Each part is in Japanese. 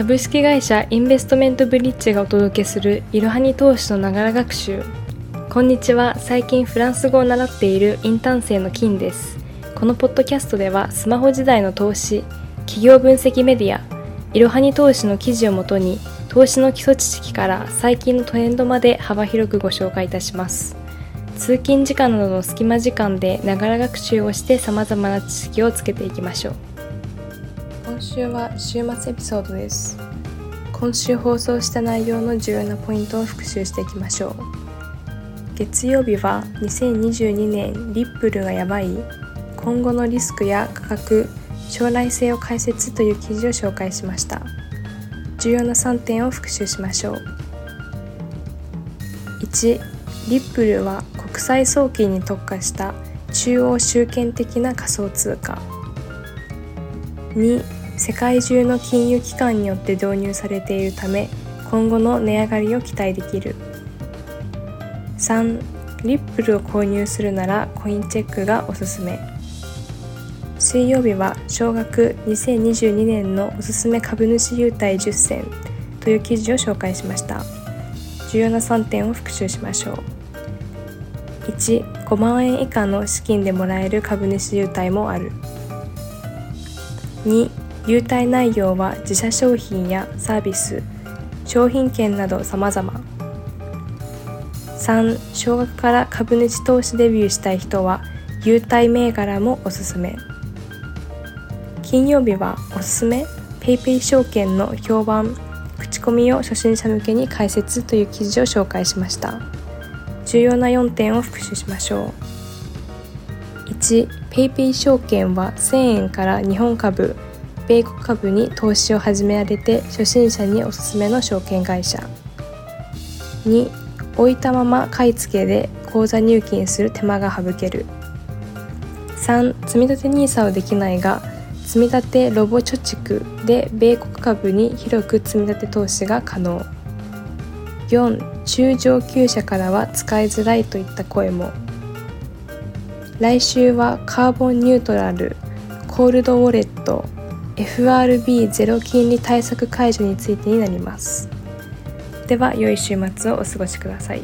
株式会社インベストメントブリッジがお届けするいろはに投資のながら学習。こんにちは。最近フランス語を習っているインターン生の金です。このポッドキャストではスマホ時代の投資企業分析メディアいろはに投資の記事をもとに投資の基礎知識から最近のトレンドまで幅広くご紹介いたします。通勤時間などの隙間時間でながら学習をして様々な知識をつけていきましょう。今週は週末エピソードです。今週放送した内容の重要なポイントを復習していきましょう。月曜日は2022年リップルがやばい。今後のリスクや価格将来性を解説という記事を紹介しました。重要な3点を復習しましょう。1リップルは国際送金に特化した中央集権的な仮想通貨。2世界中の金融機関によって導入されているため今後の値上がりを期待できる。3リップルを購入するならコインチェックがおすすめ。水曜日は少額2022年のおすすめ株主優待10選という記事を紹介しました。重要な3点を復習しましょう。15万円以下の資金でもらえる株主優待もある。2優待内容は自社商品やサービス商品券など様々。3少額から株主投資デビューしたい人は優待銘柄もおすすめ。金曜日はおすすめ PayPay 証券の評判口コミを初心者向けに解説という記事を紹介しました。重要な4点を復習しましょう。1PayPay 証券は1000円から日本株。米国株に投資を始められて初心者におすすめの証券会社。2置いたまま買い付けで口座入金する手間が省ける。3積立 NISA をできないが積立ロボ貯蓄で米国株に広く積立投資が可能。4中上級者からは使いづらいといった声も。来週はカーボンニュートラルコールドウォレット。FRB ゼロ金利対策解除についてになります。では良い週末をお過ごしください。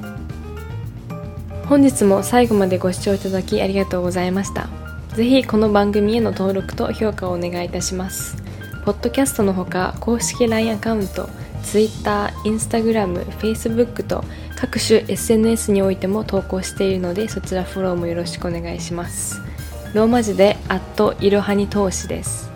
本日も最後までご視聴いただきありがとうございました。ぜひこの番組への登録と評価をお願いいたします。ポッドキャストのほか公式 LINE アカウント Twitter、Instagram、Facebook と各種 SNS においても投稿しているのでそちらフォローもよろしくお願いします。ローマ字でアットいろはに投資です。